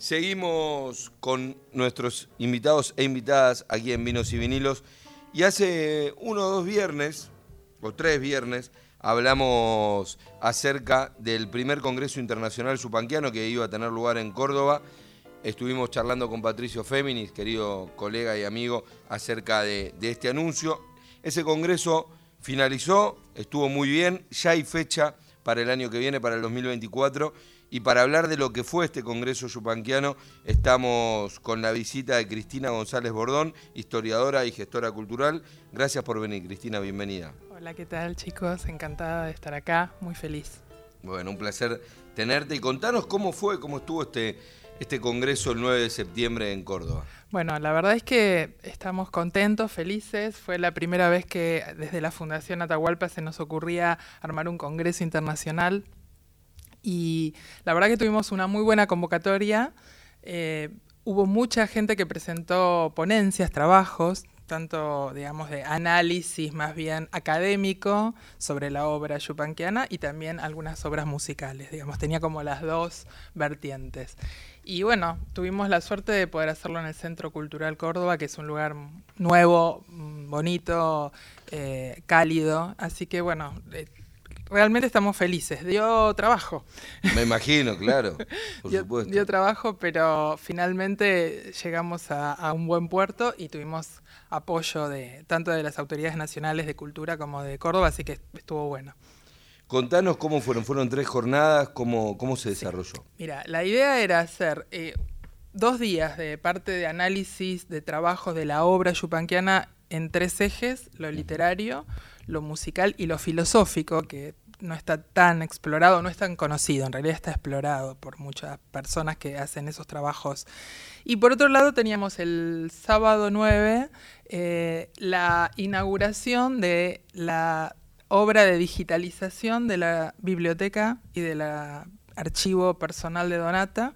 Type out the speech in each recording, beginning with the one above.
Seguimos con nuestros invitados e invitadas aquí en Vinos y Vinilos. Y hace uno o dos viernes, o tres viernes, hablamos acerca del primer Congreso Internacional Supanquiano que iba a tener lugar en Córdoba. Estuvimos charlando con Patricio Féminis, querido colega y amigo, acerca de, de este anuncio. Ese congreso finalizó, estuvo muy bien, ya hay fecha para el año que viene, para el 2024. Y para hablar de lo que fue este Congreso Yupanquiano, estamos con la visita de Cristina González Bordón, historiadora y gestora cultural. Gracias por venir, Cristina, bienvenida. Hola, ¿qué tal chicos? Encantada de estar acá, muy feliz. Bueno, un placer tenerte y contanos cómo fue, cómo estuvo este, este Congreso el 9 de septiembre en Córdoba. Bueno, la verdad es que estamos contentos, felices. Fue la primera vez que desde la Fundación Atahualpa se nos ocurría armar un Congreso Internacional y la verdad que tuvimos una muy buena convocatoria. Eh, hubo mucha gente que presentó ponencias, trabajos, tanto, digamos, de análisis más bien académico sobre la obra yupanquiana y también algunas obras musicales, digamos, tenía como las dos vertientes. Y bueno, tuvimos la suerte de poder hacerlo en el Centro Cultural Córdoba, que es un lugar nuevo, mm, bonito, eh, cálido, así que bueno, eh, realmente estamos felices. Dio trabajo. Me imagino, claro. Por dio, supuesto. dio trabajo, pero finalmente llegamos a, a, un buen puerto y tuvimos apoyo de tanto de las autoridades nacionales de cultura como de Córdoba, así que estuvo bueno. Contanos cómo fueron, fueron tres jornadas, cómo, cómo se desarrolló. Sí. Mira, la idea era hacer eh, dos días de parte de análisis de trabajos de la obra yupanquiana en tres ejes, lo literario, lo musical y lo filosófico, que no está tan explorado, no es tan conocido, en realidad está explorado por muchas personas que hacen esos trabajos. Y por otro lado teníamos el sábado 9 eh, la inauguración de la obra de digitalización de la biblioteca y del archivo personal de Donata,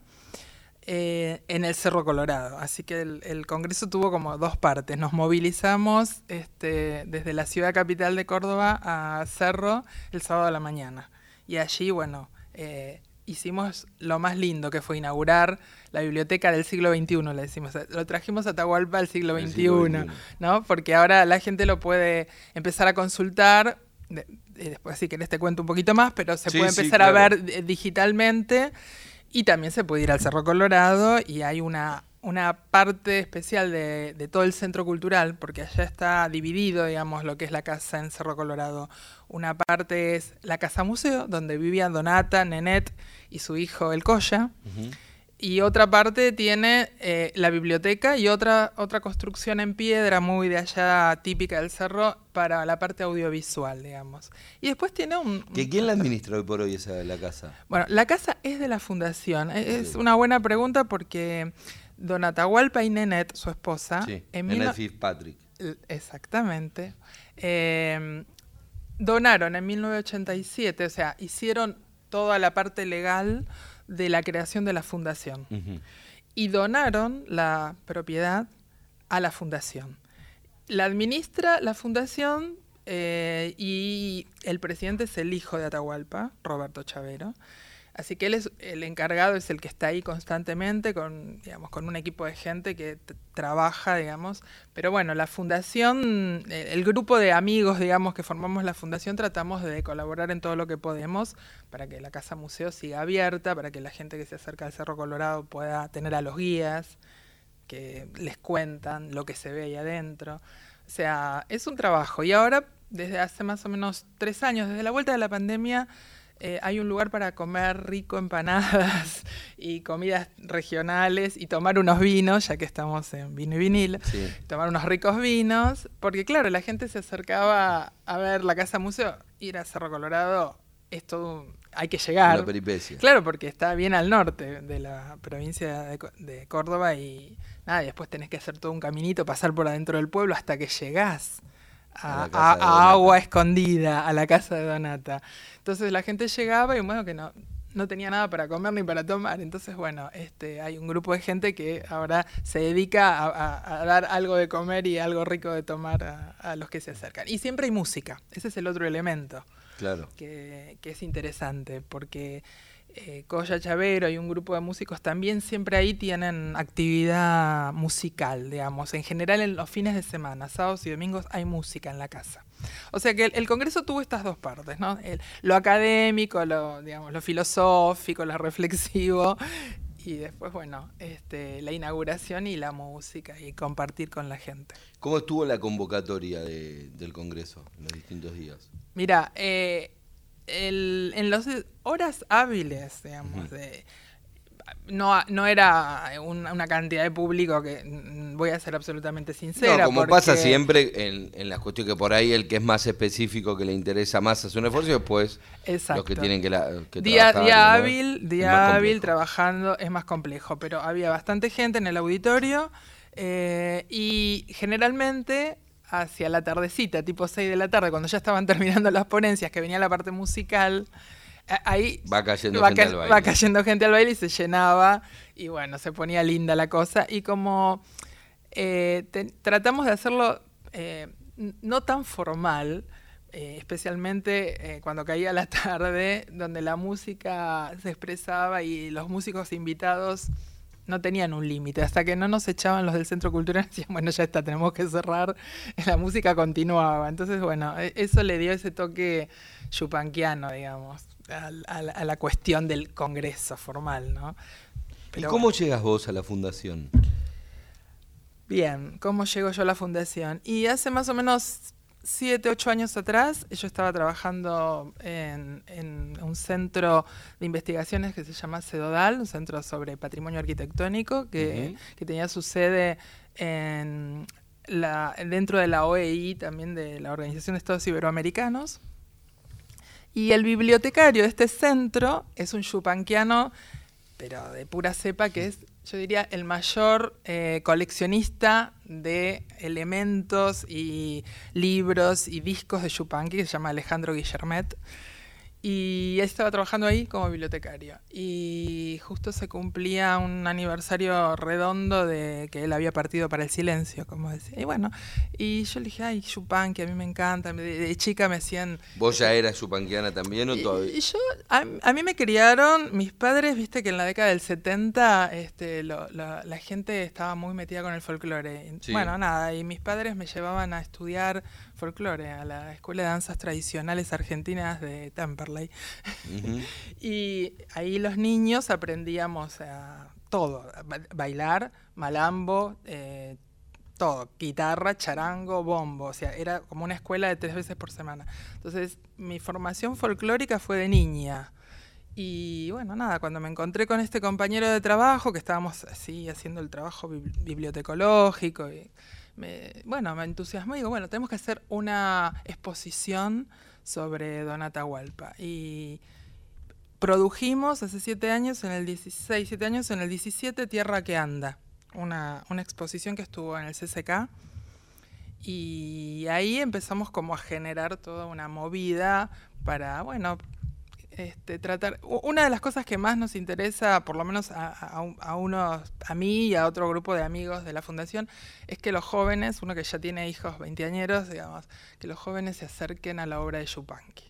eh, en el Cerro Colorado. Así que el, el, Congreso tuvo como dos partes. Nos movilizamos este, desde la ciudad capital de Córdoba a Cerro el sábado a la mañana. Y allí, bueno, eh, hicimos lo más lindo que fue inaugurar la biblioteca del siglo XXI, le decimos. Lo trajimos a Atahualpa al siglo XXI, siglo XXI. ¿no? Porque ahora la gente lo puede empezar a consultar. De, de, después, si querés, te cuento un poquito más, pero se sí, puede empezar sí, claro. a ver digitalmente. Y también se puede ir al Cerro Colorado y hay una, una parte especial de, de, todo el centro cultural, porque allá está dividido, digamos, lo que es la casa en Cerro Colorado. Una parte es la casa museo, donde vivían Donata, Nenet y su hijo El -huh. Y otra parte tiene eh, la biblioteca y otra, otra construcción en piedra muy de allá típica del cerro para la parte audiovisual, digamos. Y después tiene un... ¿Que ¿Quién la administra hoy por hoy esa la casa? Bueno, la casa es de la fundación. Es sí. una buena pregunta porque Don Atahualpa y Nenet, su esposa... Sí, en Nenet Fitzpatrick. Exactamente. Eh, donaron en 1987, o sea, hicieron toda la parte legal de la creación de la fundación. Uh -huh. Y donaron la propiedad a la fundación. La administra la fundación eh, y el presidente es el hijo de Atahualpa, Roberto Chavero. Así que él es el encargado, es el que está ahí constantemente con, digamos, con un equipo de gente que trabaja, digamos. Pero bueno, la fundación, el grupo de amigos, digamos, que formamos la fundación, tratamos de colaborar en todo lo que podemos para que la casa museo siga abierta, para que la gente que se acerca al Cerro Colorado pueda tener a los guías que les cuentan lo que se ve ahí adentro. O sea, es un trabajo. Y ahora, desde hace más o menos tres años, desde la vuelta de la pandemia, eh, hay un lugar para comer rico empanadas y comidas regionales y tomar unos vinos, ya que estamos en vino y vinil, sí. tomar unos ricos vinos, porque claro, la gente se acercaba a ver la casa museo, ir a Cerro Colorado es todo, hay que llegar. Una peripecia. Claro, porque está bien al norte de la provincia de, de Córdoba y nada, y después tenés que hacer todo un caminito, pasar por adentro del pueblo hasta que llegás a, a, a agua escondida a la casa de Donata. Entonces la gente llegaba y bueno, que no, no tenía nada para comer ni para tomar. Entonces, bueno, este, hay un grupo de gente que ahora se dedica a, a, a dar algo de comer y algo rico de tomar a, los que se acercan. Y siempre hay música, ese es el otro elemento. Claro. Que, es interesante, porque eh, Coya Chavero y un grupo de músicos también siempre ahí tienen actividad musical, digamos. En general en los fines de semana, sábados y domingos, hay música en la casa. O sea que el, Congreso tuvo estas dos partes, ¿no? lo académico, lo, digamos, lo filosófico, lo reflexivo, y después, bueno, este, la inauguración y la música y compartir con la gente. ¿Cómo estuvo la convocatoria del Congreso en los distintos días? Mira, eh, en las horas hábiles, digamos, de no, no era una cantidad de público que mm, voy a ser absolutamente sincera. como pasa siempre en, en las cuestiones que por ahí el que es más específico, que le interesa más hace un esfuerzo y después los que tienen que, día, Día hábil, día hábil trabajando es más complejo, pero había bastante gente en el auditorio eh, y generalmente hacia la tardecita, tipo 6 de la tarde, cuando ya estaban terminando las ponencias, que venía la parte musical, ahí va cayendo, gente al baile. va cayendo gente al baile y se llenaba y bueno, se ponía linda la cosa. Y como eh, tratamos de hacerlo eh, no tan formal, eh, especialmente cuando caía la tarde, donde la música se expresaba y los músicos invitados no tenían un límite, hasta que no nos echaban los del centro cultural, decían, bueno, ya está, tenemos que cerrar, la música continuaba. Entonces, bueno, e, eso le dio ese toque chupanquiano, digamos a, la cuestión del Congreso formal, ¿no? ¿Y cómo llegas vos a la fundación? Bien, ¿cómo llego yo a la fundación? Y hace más o menos siete, ocho años atrás, yo estaba trabajando en, un centro de investigaciones que se llama CEDODAL, un centro sobre patrimonio arquitectónico, que, que tenía su sede en la, dentro de la OEI, también de la Organización de Estados Iberoamericanos. Y el bibliotecario de este centro es un chupanquiano, pero de pura cepa, que es, yo diría, el mayor eh, coleccionista de elementos y libros y discos de Chupanqui, que se llama Alejandro Guillermet. Y estaba trabajando ahí como bibliotecario. Y justo se cumplía un aniversario redondo de que él había partido para el silencio, como decía. Y bueno, y yo le dije, ay, Chupanqui, a mí me encanta. De, chica me hacían... ¿Vos ya eras chupanquiana también o todavía? Y yo, a, mí me criaron, mis padres, viste que en la década del 70 este, la gente estaba muy metida con el folclore. Bueno, nada, y mis padres me llevaban a estudiar folclore, a la Escuela de Danzas Tradicionales Argentinas de Temperley. y ahí los niños aprendíamos a todo, bailar, malambo, eh, todo, guitarra, charango, bombo, o sea, era como una escuela de tres veces por semana. Entonces, mi formación folclórica fue de niña. Y bueno, nada, cuando me encontré con este compañero de trabajo, que estábamos así haciendo el trabajo bibliotecológico y bueno, me entusiasmó y digo, bueno, tenemos que hacer una exposición sobre Don Atahualpa. Y produjimos hace siete años, en el 16, siete años, en el 17, Tierra que Anda, una, una exposición que estuvo en el CCK. Y ahí empezamos como a generar toda una movida para, bueno, este, tratar. Una de las cosas que más nos interesa, por lo menos a, unos, a mí y a otro grupo de amigos de la fundación, es que los jóvenes, uno que ya tiene hijos veinteañeros, digamos, que los jóvenes se acerquen a la obra de Yupanqui.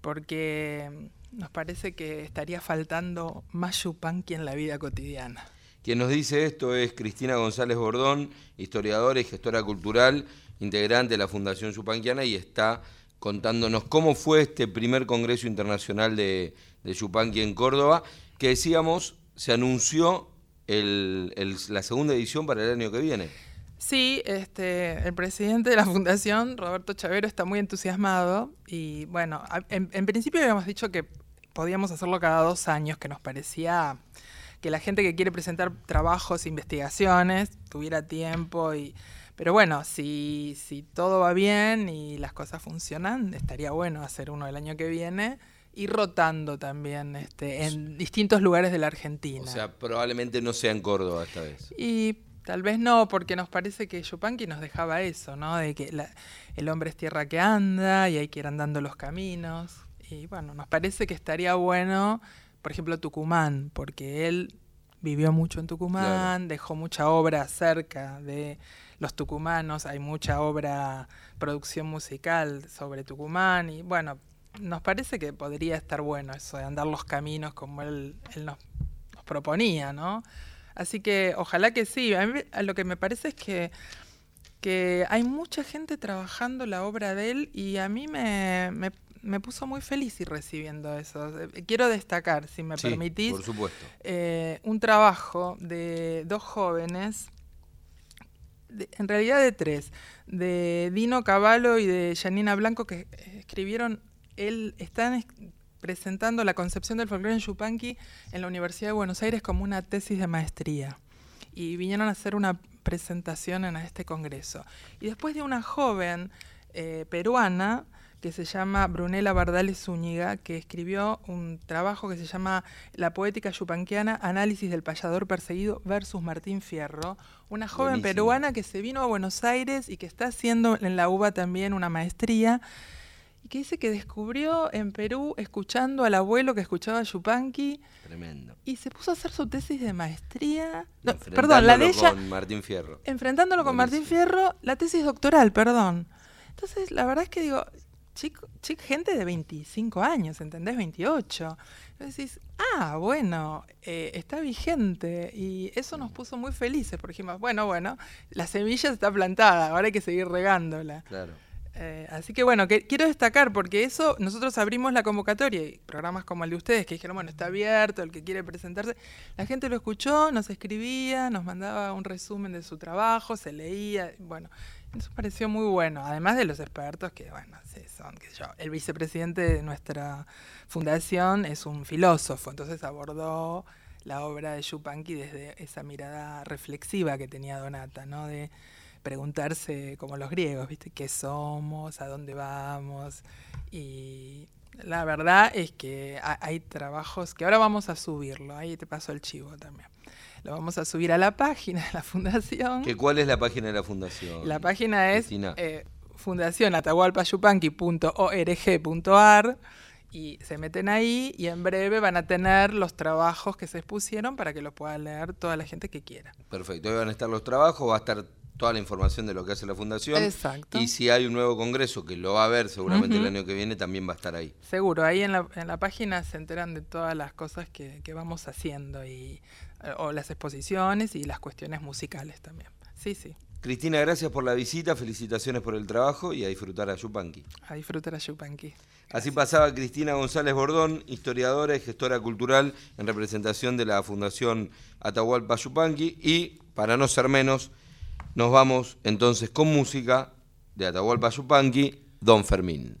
Porque nos parece que estaría faltando más Yupanqui en la vida cotidiana. Quien nos dice esto es Cristina González Bordón, historiadora y gestora cultural, integrante de la Fundación Yupanquiana y está contándonos cómo fue este primer Congreso Internacional de, de Yupanqui en Córdoba, que decíamos se anunció la segunda edición para el año que viene. Sí, este, el presidente de la fundación, Roberto Chavero, está muy entusiasmado y bueno, en, principio habíamos dicho que podíamos hacerlo cada dos años, que nos parecía que la gente que quiere presentar trabajos, investigaciones, tuviera tiempo y pero bueno, si, si todo va bien y las cosas funcionan, estaría bueno hacer uno el año que viene y rotando también este, en distintos lugares de la Argentina. O sea, probablemente no sea en Córdoba esta vez. Y tal vez no, porque nos parece que Yupanqui nos dejaba eso, ¿no? De que el hombre es tierra que anda y hay que ir andando los caminos. Y bueno, nos parece que estaría bueno, por ejemplo, Tucumán, porque él vivió mucho en Tucumán, dejó mucha obra cerca de los tucumanos, hay mucha obra, producción musical sobre Tucumán y bueno, nos parece que podría estar bueno eso de andar los caminos como él, nos, proponía, ¿no? Así que ojalá que sí. A mí lo que me parece es que, que hay mucha gente trabajando la obra de él y a mí me, me, puso muy feliz ir recibiendo eso. Quiero destacar, si me permitís, por supuesto. Eh, un trabajo de dos jóvenes en realidad de tres, de Dino Cavallo y de Janina Blanco, que escribieron, él, están presentando la concepción del folclore en Yupanqui en la Universidad de Buenos Aires como una tesis de maestría. Y vinieron a hacer una presentación en este congreso. Y después de una joven eh, peruana, que se llama Brunella Bardales Zúñiga, que escribió un trabajo que se llama La poética yupanquiana, análisis del payador perseguido versus Martín Fierro, una joven peruana que se vino a Buenos Aires y que está haciendo en la UBA también una maestría y que dice que descubrió en Perú escuchando al abuelo que escuchaba Yupanqui. Tremendo. Y se puso a hacer su tesis de maestría. perdón, la de ella. Con Martín Fierro. Enfrentándolo con Martín Fierro, la tesis doctoral, perdón. Entonces, la verdad es que digo, chico, gente de 25 años, ¿entendés? 28. Entonces decís, ah, bueno, eh, está vigente. Y eso nos puso muy felices, porque dijimos, bueno, bueno, la semilla está plantada, ahora hay que seguir regándola. Claro. Eh, así que bueno, que, quiero destacar porque eso, nosotros abrimos la convocatoria y programas como el de ustedes que dijeron, bueno, está abierto, el que quiere presentarse, la gente lo escuchó, nos escribía, nos mandaba un resumen de su trabajo, se leía, bueno, eso pareció muy bueno, además de los expertos que, bueno, sí, son, sé yo, el vicepresidente de nuestra fundación es un filósofo, entonces abordó la obra de Yupanqui desde esa mirada reflexiva que tenía Donata, ¿no? De preguntarse como los griegos, ¿viste? ¿Qué somos? ¿A dónde vamos? Y la verdad es que hay trabajos que ahora vamos a subirlo, ahí te paso el chivo también. Lo vamos a subir a la página de la fundación. ¿Que ¿Cuál es la página de la fundación? La página es eh, fundacionatahualpayupanqui.org.ar y se meten ahí y en breve van a tener los trabajos que se expusieron para que lo pueda leer toda la gente que quiera. Perfecto, ahí van a estar los trabajos, va a estar toda la información de lo que hace la fundación. Exacto. Y si hay un nuevo congreso que lo va a ver seguramente el año que viene, también va a estar ahí. Seguro, ahí en la, en la página se enteran de todas las cosas que, que vamos haciendo y eh, o las exposiciones y las cuestiones musicales también. Sí, sí. Cristina, gracias por la visita, felicitaciones por el trabajo y a disfrutar a Yupanqui. A disfrutar a Yupanqui. Así pasaba Cristina González Bordón, historiadora y gestora cultural en representación de la Fundación Atahualpa Yupanqui y, para no ser menos, nos vamos entonces con música de Atahualpa Yupanqui, Don Fermín.